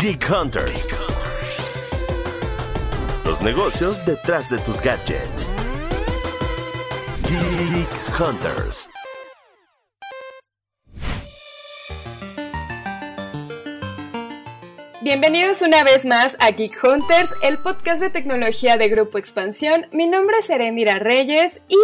Geek Hunters. Los negocios detrás de tus gadgets. Geek Hunters. Bienvenidos una vez más a Geek Hunters, el podcast de tecnología de Grupo Expansión. Mi nombre es Erendira Reyes y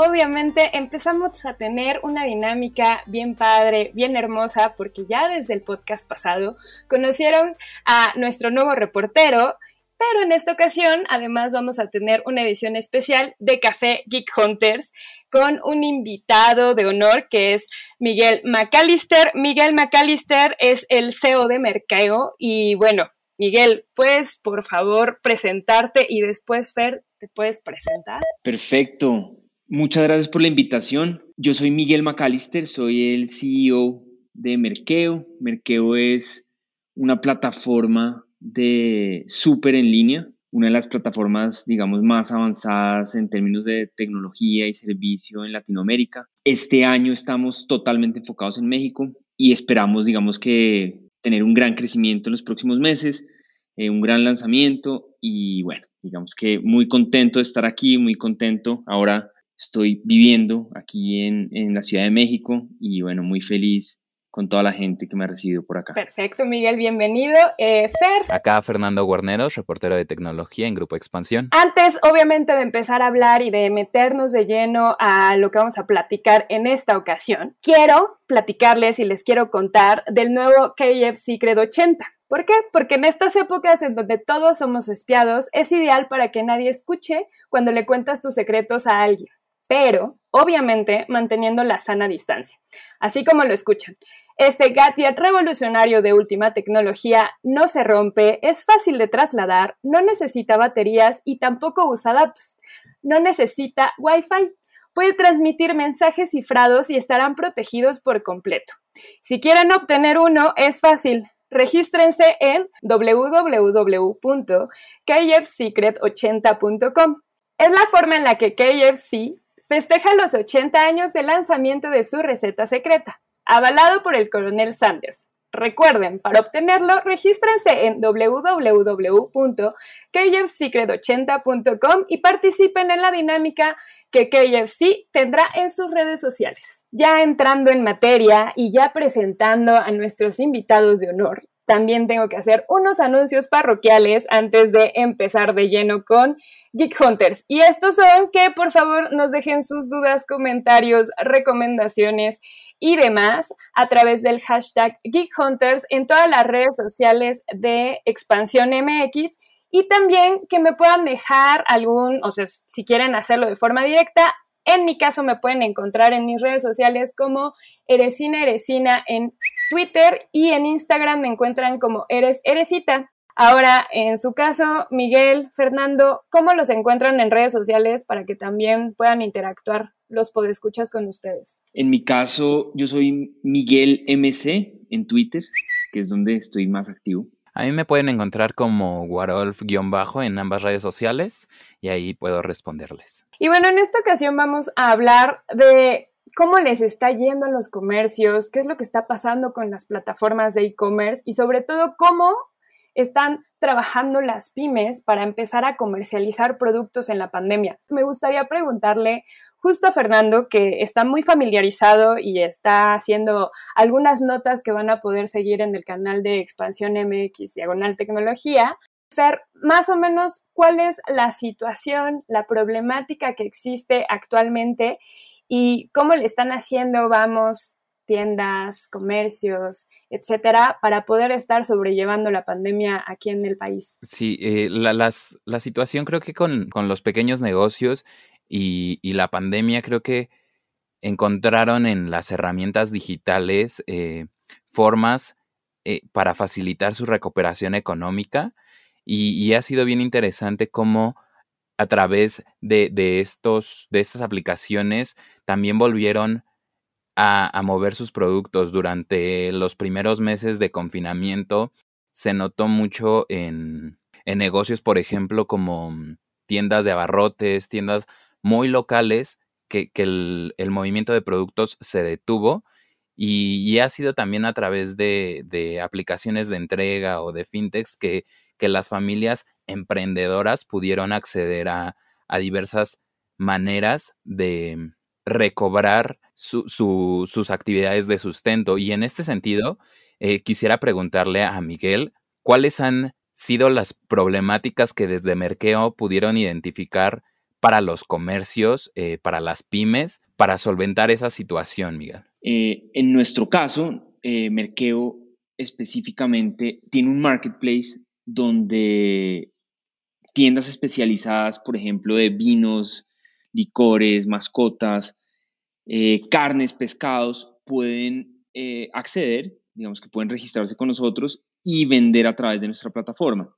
obviamente empezamos a tener una dinámica bien padre, bien hermosa, porque ya desde el podcast pasado conocieron a nuestro nuevo reportero pero en esta ocasión, además, vamos a tener una edición especial de Café Geek Hunters con un invitado de honor que es Miguel McAllister. Miguel McAllister es el CEO de Mercado y bueno, Miguel, ¿puedes por favor presentarte y después Fer, te puedes presentar? Perfecto. Muchas gracias por la invitación. Yo soy Miguel McAllister, soy el CEO de Merkeo. Merkeo es una plataforma de súper en línea, una de las plataformas, digamos, más avanzadas en términos de tecnología y servicio en Latinoamérica. Este año estamos totalmente enfocados en México y esperamos, digamos, que tener un gran crecimiento en los próximos meses, eh, un gran lanzamiento y bueno, digamos que muy contento de estar aquí, muy contento. Ahora estoy viviendo aquí en, en la Ciudad de México y bueno, muy feliz con toda la gente que me ha recibido por acá. Perfecto, Miguel, bienvenido. Eh, Fer. Acá Fernando Guarneros, reportero de tecnología en Grupo Expansión. Antes, obviamente, de empezar a hablar y de meternos de lleno a lo que vamos a platicar en esta ocasión, quiero platicarles y les quiero contar del nuevo KF Secret 80. ¿Por qué? Porque en estas épocas en donde todos somos espiados, es ideal para que nadie escuche cuando le cuentas tus secretos a alguien pero obviamente manteniendo la sana distancia. Así como lo escuchan. Este gadget revolucionario de última tecnología no se rompe, es fácil de trasladar, no necesita baterías y tampoco usa datos. No necesita Wi-Fi. Puede transmitir mensajes cifrados y estarán protegidos por completo. Si quieren obtener uno, es fácil. Regístrense en www.kfsecret80.com. Es la forma en la que KFC festeja los 80 años del lanzamiento de su receta secreta, avalado por el coronel Sanders. Recuerden, para obtenerlo, regístrense en www.kfsecret80.com y participen en la dinámica que KFC tendrá en sus redes sociales. Ya entrando en materia y ya presentando a nuestros invitados de honor, también tengo que hacer unos anuncios parroquiales antes de empezar de lleno con Geek Hunters. Y estos son que por favor nos dejen sus dudas, comentarios, recomendaciones y demás a través del hashtag Geek Hunters en todas las redes sociales de Expansión MX y también que me puedan dejar algún, o sea, si quieren hacerlo de forma directa, en mi caso me pueden encontrar en mis redes sociales como Eresina Eresina en Twitter y en Instagram me encuentran como Eres Eresita. Ahora, en su caso, Miguel, Fernando, ¿cómo los encuentran en redes sociales para que también puedan interactuar los podescuchas con ustedes? En mi caso, yo soy Miguel MC en Twitter, que es donde estoy más activo. A mí me pueden encontrar como Warolf-bajo en ambas redes sociales y ahí puedo responderles. Y bueno, en esta ocasión vamos a hablar de cómo les está yendo a los comercios, qué es lo que está pasando con las plataformas de e-commerce y sobre todo cómo están trabajando las pymes para empezar a comercializar productos en la pandemia. Me gustaría preguntarle justo a Fernando, que está muy familiarizado y está haciendo algunas notas que van a poder seguir en el canal de Expansión MX Diagonal Tecnología. Fer, más o menos, ¿cuál es la situación, la problemática que existe actualmente y cómo le están haciendo, vamos, tiendas, comercios, etcétera, para poder estar sobrellevando la pandemia aquí en el país. Sí, eh, la, las, la, situación creo que con, con los pequeños negocios y, y, la pandemia creo que encontraron en las herramientas digitales eh, formas eh, para facilitar su recuperación económica y, y, ha sido bien interesante cómo a través de, de, estos, de estas aplicaciones también volvieron a, mover sus productos durante los primeros meses de confinamiento. Se notó mucho en, en negocios, por ejemplo, como tiendas de abarrotes, tiendas muy locales, que, que el, el, movimiento de productos se detuvo y, ha sido también a través de, aplicaciones de entrega o de fintechs que, que las familias emprendedoras pudieron acceder a, diversas maneras de recobrar sus actividades de sustento. Y en este sentido, eh, quisiera preguntarle a Miguel cuáles han sido las problemáticas que desde Merkeo pudieron identificar para los comercios, eh, para las pymes, para solventar esa situación, Miguel? Eh, en nuestro caso, Merkeo específicamente tiene un marketplace donde tiendas especializadas, por ejemplo, de vinos, licores, mascotas, carnes, pescados, pueden acceder, digamos que pueden registrarse con nosotros y vender a través de nuestra plataforma.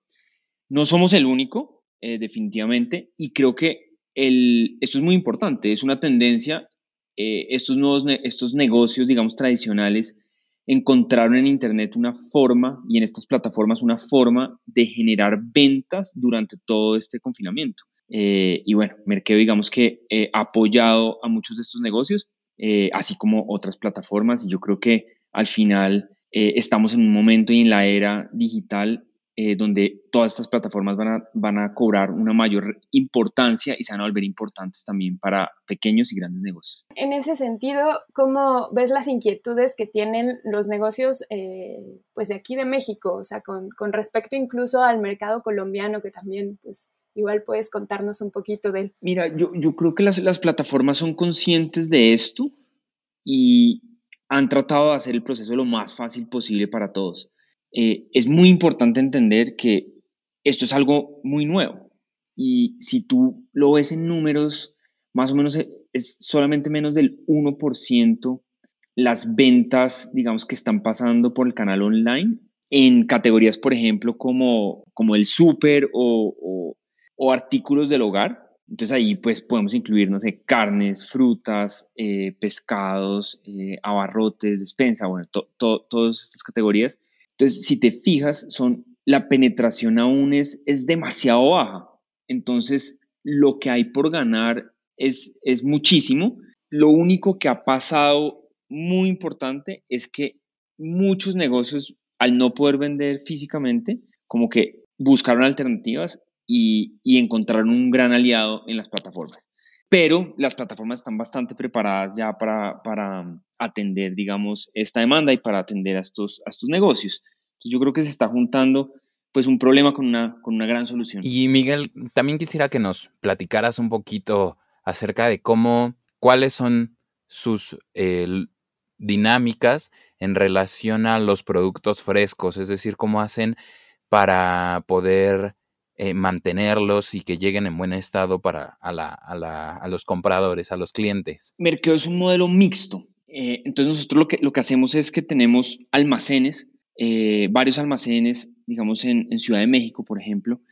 No somos el único, definitivamente, y creo que esto es muy importante, es una tendencia, eh, estos nuevos estos negocios, digamos, tradicionales, encontraron en Internet una forma y en estas plataformas una forma de generar ventas durante todo este confinamiento. Eh, y bueno, Merkeo, digamos que eh, ha apoyado a muchos de estos negocios, así como otras plataformas, y yo creo que al final estamos en un momento y en la era digital eh, donde todas estas plataformas van a, van a cobrar una mayor importancia y se van a volver importantes también para pequeños y grandes negocios. En ese sentido, ¿cómo ves las inquietudes que tienen los negocios eh, pues de aquí de México? O sea, con, con, respecto incluso al mercado colombiano, que también pues, igual puedes contarnos un poquito de él. Mira, yo, yo creo que las, las plataformas son conscientes de esto y han tratado de hacer el proceso lo más fácil posible para todos. Eh, es muy importante entender que esto es algo muy nuevo y si tú lo ves en números, más o menos e, es solamente menos del 1% las ventas, digamos, que están pasando por el canal online en categorías, por ejemplo, como, como el súper o, o, artículos del hogar. Entonces ahí pues podemos incluir, no sé, carnes, frutas, eh, pescados, eh, abarrotes, despensa, bueno, todas estas categorías. Entonces, si te fijas, son, la penetración aún es, es demasiado baja. Entonces, lo que hay por ganar es, es muchísimo. Lo único que ha pasado muy importante es que muchos negocios, al no poder vender físicamente, como que buscaron alternativas y, y encontraron un gran aliado en las plataformas. Pero las plataformas están bastante preparadas ya para, para atender, digamos, esta demanda y para atender a estos, estos negocios. Entonces yo creo que se está juntando pues un problema con una, con una gran solución. Y Miguel, también quisiera que nos platicaras un poquito acerca de cómo, cuáles son sus eh, dinámicas en relación a los productos frescos, es decir, cómo hacen para poder eh, mantenerlos y que lleguen en buen estado para a, la, a, la, a, los compradores, a los clientes. Mercado es un modelo mixto. Eh, entonces nosotros lo que, lo que hacemos es que tenemos almacenes, eh, varios almacenes, digamos en, Ciudad de México, por ejemplo.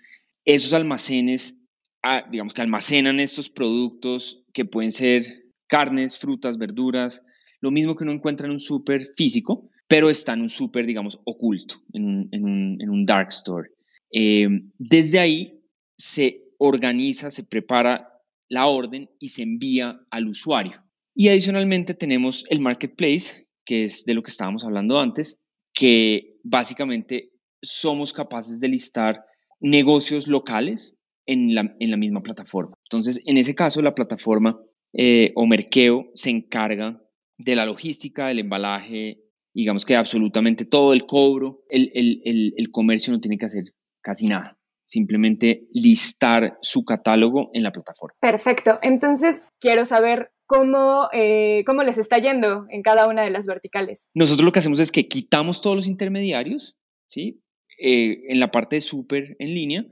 Esos almacenes, ah, digamos que almacenan estos productos que pueden ser carnes, frutas, verduras, lo mismo que uno encuentra en un súper físico, pero está en un súper, digamos, oculto, en un, dark store. Eh, desde ahí se organiza, se prepara la orden y se envía al usuario. Y adicionalmente tenemos el marketplace, que es de lo que estábamos hablando antes, que básicamente somos capaces de listar negocios locales en la, en la misma plataforma. Entonces, en ese caso, la plataforma eh, o Merkeo se encarga de la logística, del embalaje, digamos que absolutamente todo el cobro, el, el, el comercio no tiene que hacer casi nada simplemente listar su catálogo en la plataforma. Perfecto. Entonces, quiero saber cómo, eh, cómo les está yendo en cada una de las verticales. Nosotros lo que hacemos es que quitamos todos los intermediarios, ¿sí? Eh, en la parte de súper en línea.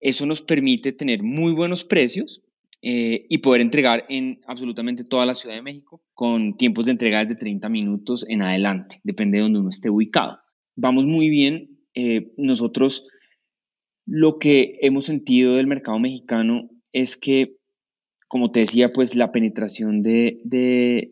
Eso nos permite tener muy buenos precios eh, y poder entregar en absolutamente toda la Ciudad de México con tiempos de entrega de 30 minutos en adelante, depende de donde uno esté ubicado. Vamos muy bien. nosotros lo que hemos sentido del mercado mexicano es que, como te decía, pues la penetración de,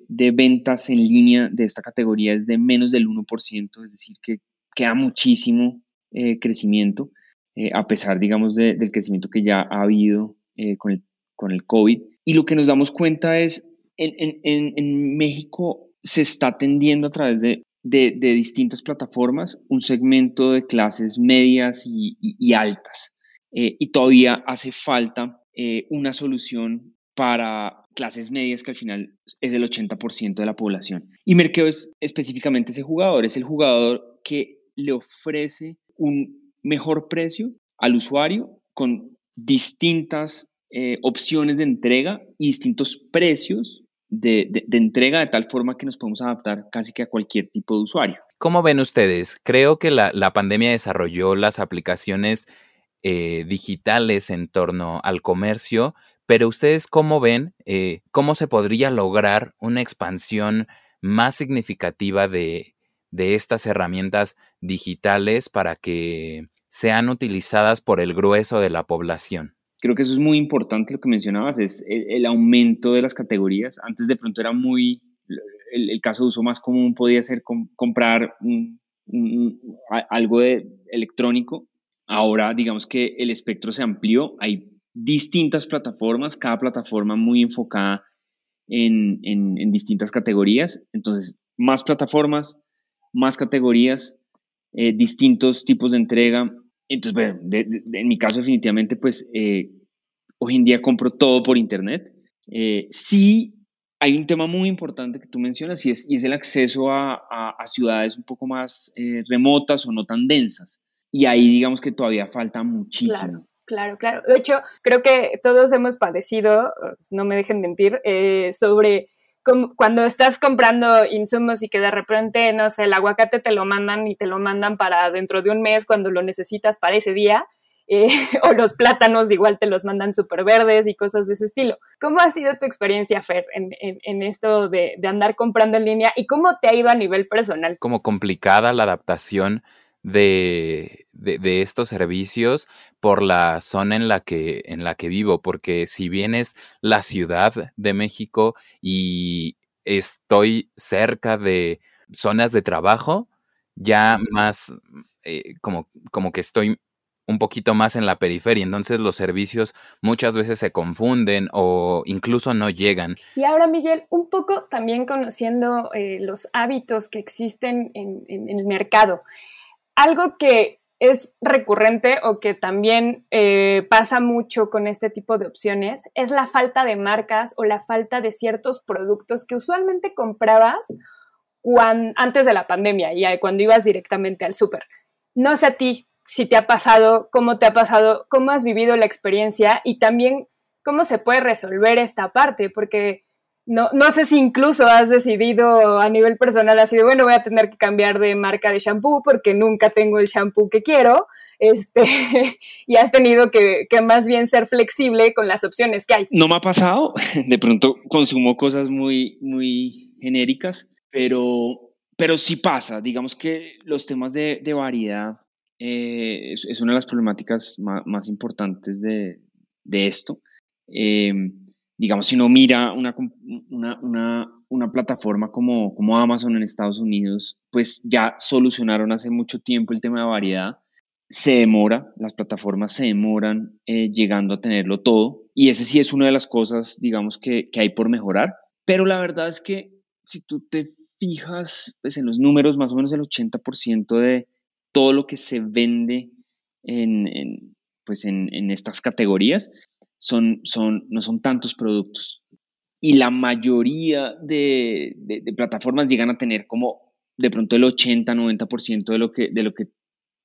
ventas en línea de esta categoría es de menos del 1%, es decir, que queda muchísimo eh, crecimiento, eh, a pesar, digamos, del crecimiento que ya ha habido eh, con, el, con el COVID. Y lo que nos damos cuenta es, en, en México se está atendiendo a través de, de, distintas plataformas un segmento de clases medias y, altas. Eh, y todavía hace falta eh, una solución para clases medias que al final es el 80% de la población. Y Merkeo es específicamente ese jugador, es el jugador que le ofrece un mejor precio al usuario con distintas eh, opciones de entrega y distintos precios de, entrega de tal forma que nos podemos adaptar casi que a cualquier tipo de usuario. ¿Cómo ven ustedes? Creo que la, pandemia desarrolló las aplicaciones eh, digitales en torno al comercio, pero ustedes cómo ven, eh, cómo se podría lograr una expansión más significativa de, de estas herramientas digitales para que sean utilizadas por el grueso de la población. Creo que eso es muy importante lo que mencionabas, es el, aumento de las categorías. Antes de pronto era muy, el, caso de uso más común podía ser comprar algo de electrónico. Ahora digamos que el espectro se amplió, hay distintas plataformas, cada plataforma muy enfocada en, distintas categorías. Entonces, más plataformas, más categorías, eh, distintos tipos de entrega, entonces, bueno, en mi caso definitivamente, pues eh, hoy en día compro todo por internet. Eh, sí hay un tema muy importante que tú mencionas y es, y es el acceso a, a, ciudades un poco más eh, remotas o no tan densas. Y ahí digamos que todavía falta muchísimo. Claro, claro. De hecho, creo que todos hemos padecido, no me dejen mentir, sobre cuando estás comprando insumos y que de repente, no sé, el aguacate te lo mandan y te lo mandan para dentro de un mes cuando lo necesitas para ese día, eh, o los plátanos igual te los mandan súper verdes y cosas de ese estilo. ¿Cómo ha sido tu experiencia, Fer, en, esto de, de, andar comprando en línea y cómo te ha ido a nivel personal? Como complicada la adaptación de, de, estos servicios por la zona en la, que, en la que vivo, porque si bien es la Ciudad de México y estoy cerca de zonas de trabajo, ya más eh, como, como que estoy un poquito más en la periferia, entonces los servicios muchas veces se confunden o incluso no llegan. Y ahora, Miguel, un poco también conociendo eh, los hábitos que existen en, en el mercado algo que es recurrente o que también eh, pasa mucho con este tipo de opciones es la falta de marcas o la falta de ciertos productos que usualmente comprabas antes de la pandemia y cuando ibas directamente al súper. No sé a ti si te ha pasado, cómo te ha pasado, cómo has vivido la experiencia y también cómo se puede resolver esta parte, porque no, no sé si incluso has decidido a nivel personal así de, bueno, voy a tener que cambiar de marca de shampoo porque nunca tengo el shampoo que quiero, este, y has tenido que, que, más bien ser flexible con las opciones que hay. No me ha pasado, de pronto consumo cosas muy, muy genéricas, pero, pero sí pasa, digamos que los temas de, de variedad eh, es, una de las problemáticas más, importantes de, de esto. Eh, digamos, si uno mira una, una, una, plataforma como, como Amazon en Estados Unidos, pues ya solucionaron hace mucho tiempo el tema de variedad. Se demora, las plataformas se demoran eh, llegando a tenerlo todo. Y ese sí es una de las cosas, digamos, que, que hay por mejorar. Pero la verdad es que si tú te fijas pues, en los números, más o menos el 80% de todo lo que se vende en, pues en, en, estas categorías son, son, no son tantos productos. Y la mayoría de, plataformas llegan a tener como de pronto el 80-90% de, lo que, de lo que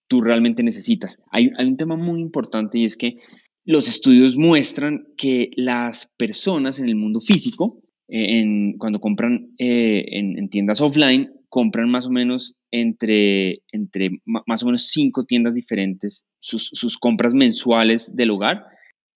tú realmente necesitas. Hay, un tema muy importante y es que los estudios muestran que las personas en el mundo físico, eh, en, cuando compran eh, en, tiendas offline, compran más o menos entre, entre más o menos cinco tiendas diferentes sus, compras mensuales del hogar.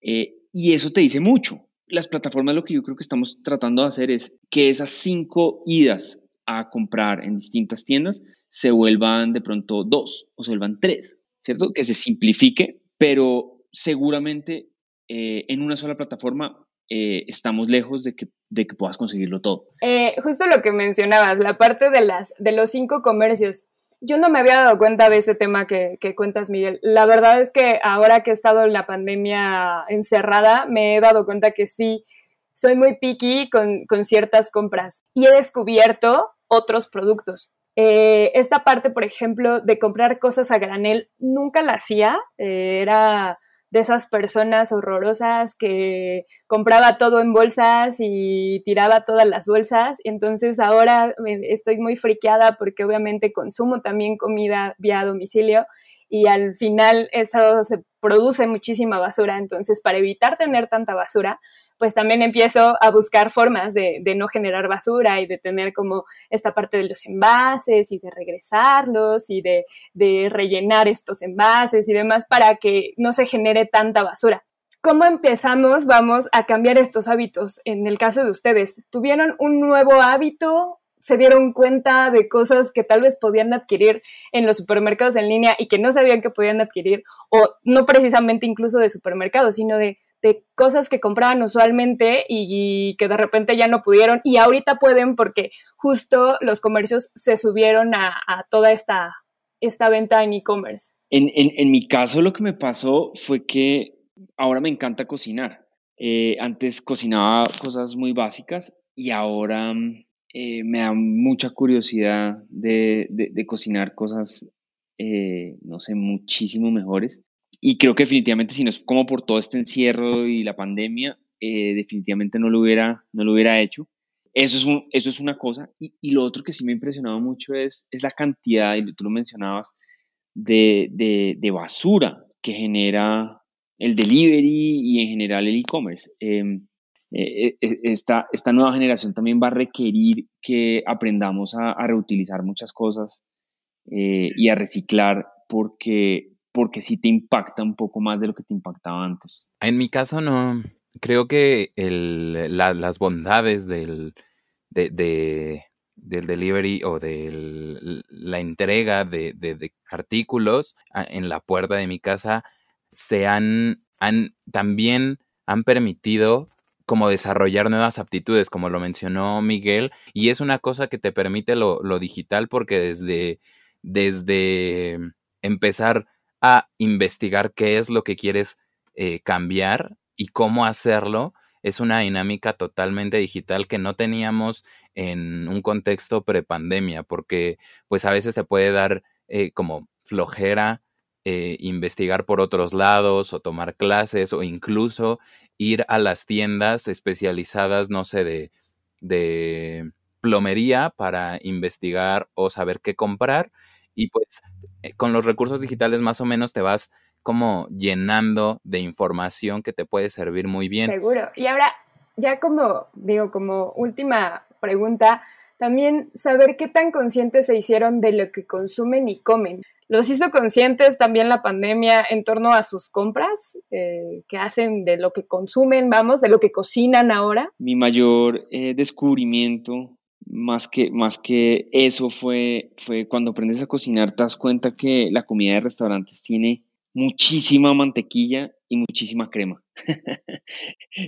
Eh, y eso te dice mucho. Las plataformas lo que yo creo que estamos tratando de hacer es que esas cinco idas a comprar en distintas tiendas se vuelvan de pronto dos o se vuelvan tres, ¿cierto? Que se simplifique, pero seguramente eh, en una sola plataforma eh, estamos lejos de que, de que puedas conseguirlo todo. Eh, justo lo que mencionabas, la parte de, las, de los cinco comercios yo no me había dado cuenta de ese tema que, cuentas, Miguel. La verdad es que ahora que he estado en la pandemia encerrada, me he dado cuenta que sí, soy muy picky con, ciertas compras y he descubierto otros productos. Eh, esta parte, por ejemplo, de comprar cosas a granel, nunca la hacía. Eh, era de esas personas horrorosas que compraba todo en bolsas y tiraba todas las bolsas. Entonces ahora estoy muy friqueada porque obviamente consumo también comida vía domicilio y al final eso se produce muchísima basura. Entonces, para evitar tener tanta basura, pues también empiezo a buscar formas de, no generar basura y de tener como esta parte de los envases y de regresarlos y de, de rellenar estos envases y demás para que no se genere tanta basura. ¿Cómo empezamos? Vamos a cambiar estos hábitos. En el caso de ustedes, ¿tuvieron un nuevo hábito se dieron cuenta de cosas que tal vez podían adquirir en los supermercados en línea y que no sabían que podían adquirir, o no precisamente incluso de supermercados, sino de, cosas que compraban usualmente y, que de repente ya no pudieron y ahorita pueden porque justo los comercios se subieron a, toda esta, esta venta en e-commerce. En, mi caso lo que me pasó fue que ahora me encanta cocinar. Eh, antes cocinaba cosas muy básicas y ahora eh, me da mucha curiosidad de, cocinar cosas, eh, no sé, muchísimo mejores. Y creo que definitivamente si no es como por todo este encierro y la pandemia, eh, definitivamente no lo hubiera, no lo hubiera hecho. Eso es, eso es una cosa. Y, lo otro que sí me ha impresionado mucho es, es la cantidad, y tú lo mencionabas, de, de basura que genera el delivery y en general el e-commerce. Em, eh, esta, esta nueva generación también va a requerir que aprendamos a, reutilizar muchas cosas eh, y a reciclar porque, porque sí te impacta un poco más de lo que te impactaba antes. En mi caso no, creo que el, las bondades del, del delivery o de la entrega de, de, artículos en la puerta de mi casa se han, han también han permitido como desarrollar nuevas aptitudes, como lo mencionó Miguel, y es una cosa que te permite lo, digital porque desde, desde empezar a investigar qué es lo que quieres eh, cambiar y cómo hacerlo, es una dinámica totalmente digital que no teníamos en un contexto prepandemia, porque pues a veces te puede dar eh, como flojera eh, investigar por otros lados o tomar clases o incluso ir a las tiendas especializadas, no sé, de, de plomería para investigar o saber qué comprar. Y pues eh, con los recursos digitales más o menos te vas como llenando de información que te puede servir muy bien. Seguro. Y ahora, ya como digo, como última pregunta, también saber qué tan conscientes se hicieron de lo que consumen y comen los hizo conscientes también la pandemia en torno a sus compras, eh, que hacen de lo que consumen, vamos, de lo que cocinan ahora. Mi mayor eh, descubrimiento, más que, más que eso, fue, fue cuando aprendes a cocinar, te das cuenta que la comida de restaurantes tiene muchísima mantequilla y muchísima crema.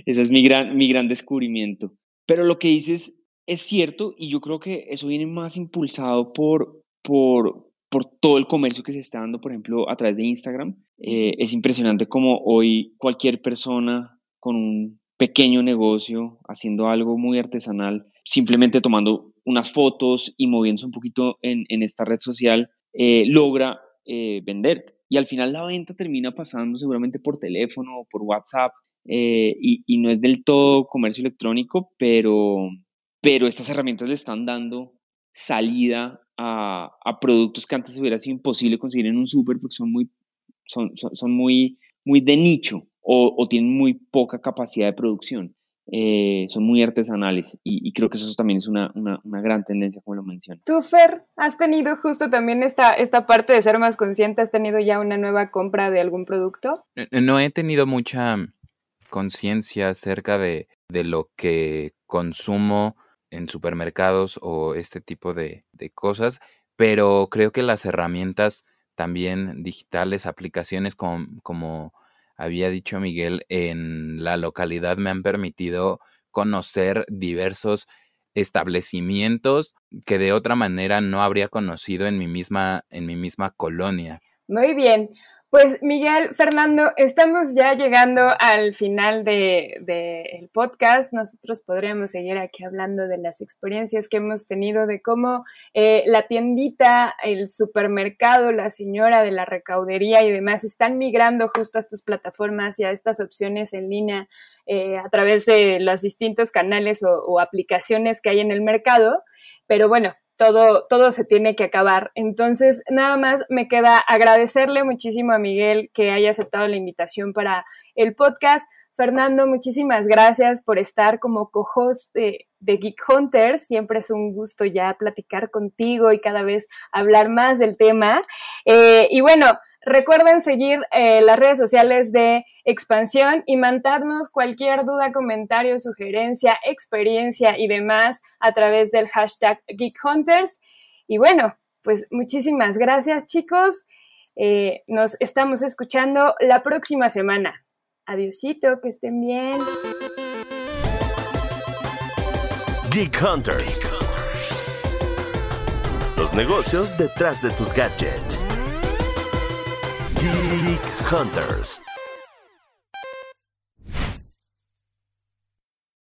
Ese es mi gran, mi gran descubrimiento. Pero lo que dices es cierto y yo creo que eso viene más impulsado por, por, por todo el comercio que se está dando, por ejemplo, a través de Instagram. Eh, es impresionante como hoy cualquier persona con un pequeño negocio haciendo algo muy artesanal, simplemente tomando unas fotos y moviéndose un poquito en, esta red social, eh, logra eh, vender. Y al final la venta termina pasando seguramente por teléfono o por WhatsApp y, y, no es del todo comercio electrónico, pero, pero estas herramientas le están dando salida a, productos que antes hubiera sido imposible conseguir en un súper porque son muy, son, son, muy, muy de nicho o, tienen muy poca capacidad de producción. Eh, son muy artesanales y, creo que eso también es una, gran tendencia, como lo mencionas. Tú, Fer, has tenido justo también esta, esta parte de ser más consciente, ¿has tenido ya una nueva compra de algún producto? No he tenido mucha conciencia acerca de, de lo que consumo en supermercados o este tipo de, cosas, pero creo que las herramientas también digitales, aplicaciones como, como había dicho Miguel, en la localidad me han permitido conocer diversos establecimientos que de otra manera no habría conocido en mi misma, en mi misma colonia. Muy bien. Pues Miguel, Fernando, estamos ya llegando al final del de, podcast. Nosotros podríamos seguir aquí hablando de las experiencias que hemos tenido, de cómo eh, la tiendita, el supermercado, la señora de la recaudería y demás están migrando justo a estas plataformas y a estas opciones en línea eh, a través de los distintos canales o aplicaciones que hay en el mercado. Pero bueno, todo, todo se tiene que acabar. Entonces, nada más me queda agradecerle muchísimo a Miguel que haya aceptado la invitación para el podcast. Fernando, muchísimas gracias por estar como co-host de, Geek Hunters. Siempre es un gusto ya platicar contigo y cada vez hablar más del tema. Eh, y bueno, Recuerden seguir eh, las redes sociales de Expansión y mandarnos cualquier duda, comentario, sugerencia, experiencia y demás a través del hashtag GeekHunters. Y bueno, pues muchísimas gracias chicos. Eh, nos estamos escuchando la próxima semana. Adiosito, que estén bien. Geek Hunters. Los negocios detrás de tus gadgets. Geek Hunters.